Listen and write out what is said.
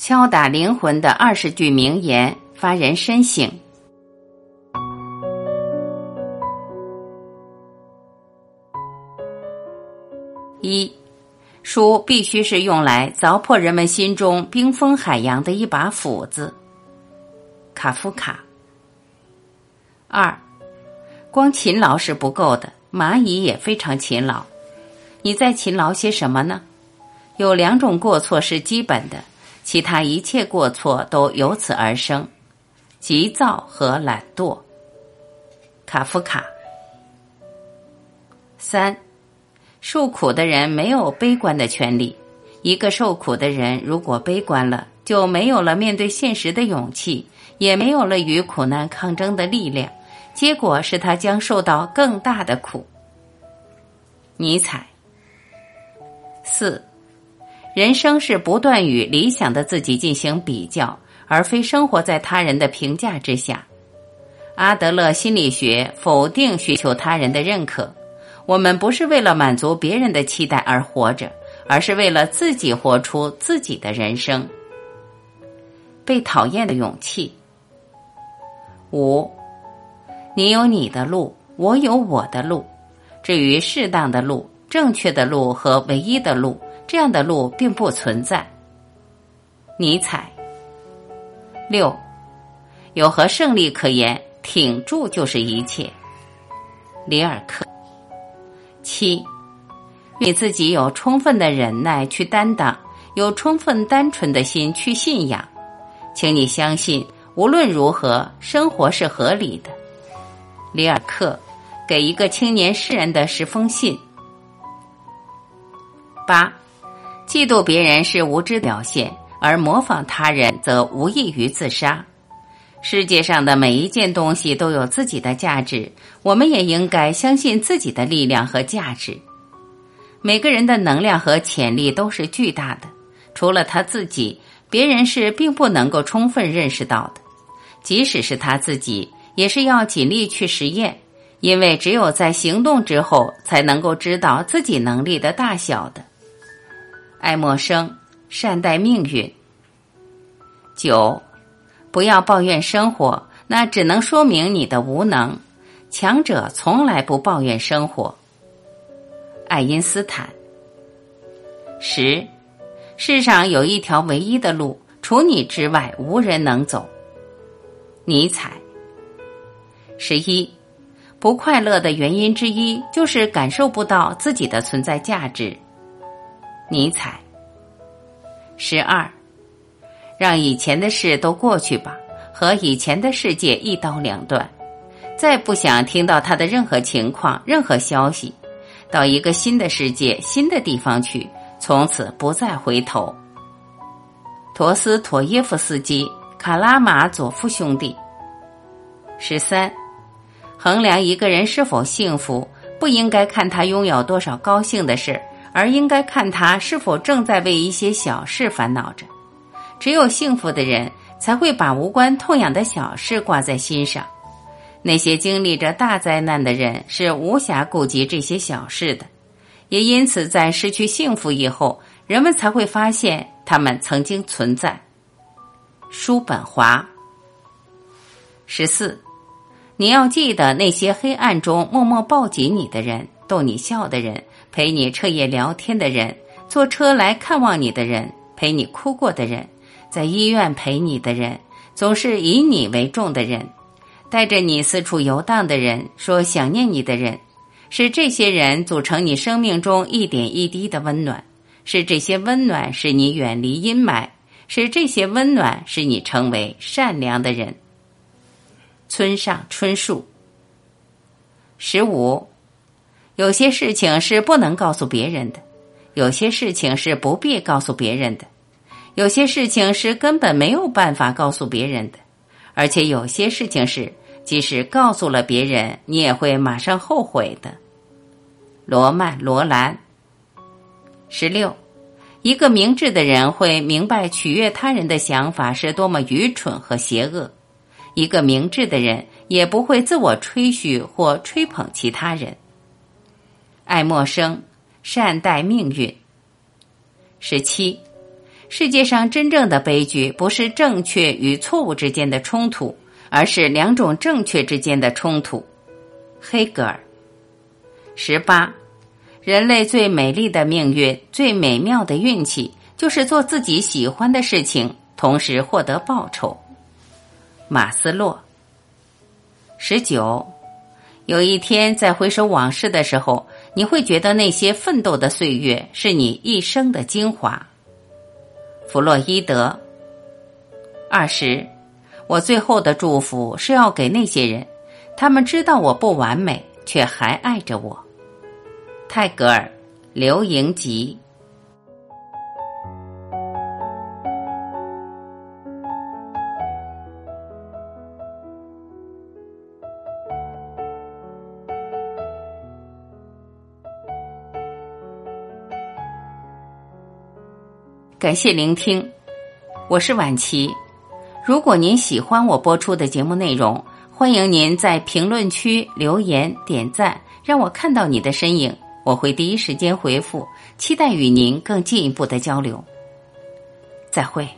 敲打灵魂的二十句名言，发人深省。一，书必须是用来凿破人们心中冰封海洋的一把斧子。卡夫卡。二，光勤劳是不够的，蚂蚁也非常勤劳。你在勤劳些什么呢？有两种过错是基本的，其他一切过错都由此而生：急躁和懒惰。卡夫卡。三，受苦的人没有悲观的权利。一个受苦的人如果悲观了，就没有了面对现实的勇气，也没有了与苦难抗争的力量。结果是他将受到更大的苦。尼采。四，人生是不断与理想的自己进行比较，而非生活在他人的评价之下。阿德勒心理学否定寻求他人的认可。我们不是为了满足别人的期待而活着，而是为了自己活出自己的人生。被讨厌的勇气。五，你有你的路，我有我的路。至于适当的路。正确的路和唯一的路，这样的路并不存在。尼采。六，有何胜利可言？挺住就是一切。里尔克。七，你自己有充分的忍耐去担当，有充分单纯的心去信仰，请你相信，无论如何，生活是合理的。里尔克给一个青年诗人的十封信。八，嫉妒别人是无知表现，而模仿他人则无异于自杀。世界上的每一件东西都有自己的价值，我们也应该相信自己的力量和价值。每个人的能量和潜力都是巨大的，除了他自己，别人是并不能够充分认识到的。即使是他自己，也是要尽力去实验，因为只有在行动之后，才能够知道自己能力的大小的。爱默生，善待命运。九，不要抱怨生活，那只能说明你的无能。强者从来不抱怨生活。爱因斯坦。十，世上有一条唯一的路，除你之外无人能走。尼采。十一，不快乐的原因之一就是感受不到自己的存在价值。尼采。十二，让以前的事都过去吧，和以前的世界一刀两断，再不想听到他的任何情况、任何消息，到一个新的世界、新的地方去，从此不再回头。陀思妥耶夫斯基、卡拉马佐夫兄弟。十三，衡量一个人是否幸福，不应该看他拥有多少高兴的事。而应该看他是否正在为一些小事烦恼着。只有幸福的人才会把无关痛痒的小事挂在心上。那些经历着大灾难的人是无暇顾及这些小事的，也因此在失去幸福以后，人们才会发现他们曾经存在。叔本华。十四，你要记得那些黑暗中默默抱紧你的人，逗你笑的人。陪你彻夜聊天的人，坐车来看望你的人，陪你哭过的人，在医院陪你的人，总是以你为重的人，带着你四处游荡的人，说想念你的人，是这些人组成你生命中一点一滴的温暖，是这些温暖使你远离阴霾，是这些温暖使你成为善良的人。村上春树。十五。有些事情是不能告诉别人的，有些事情是不必告诉别人的，有些事情是根本没有办法告诉别人的，而且有些事情是即使告诉了别人，你也会马上后悔的。罗曼·罗兰。十六，一个明智的人会明白取悦他人的想法是多么愚蠢和邪恶，一个明智的人也不会自我吹嘘或吹捧其他人。爱默生，善待命运。十七，世界上真正的悲剧不是正确与错误之间的冲突，而是两种正确之间的冲突。黑格尔。十八，人类最美丽的命运、最美妙的运气，就是做自己喜欢的事情，同时获得报酬。马斯洛。十九，有一天在回首往事的时候，你会觉得那些奋斗的岁月是你一生的精华。弗洛伊德。二十，我最后的祝福是要给那些人，他们知道我不完美，却还爱着我。泰戈尔，刘盈吉。感谢聆听，我是晚琪。如果您喜欢我播出的节目内容，欢迎您在评论区留言点赞，让我看到你的身影，我会第一时间回复。期待与您更进一步的交流。再会。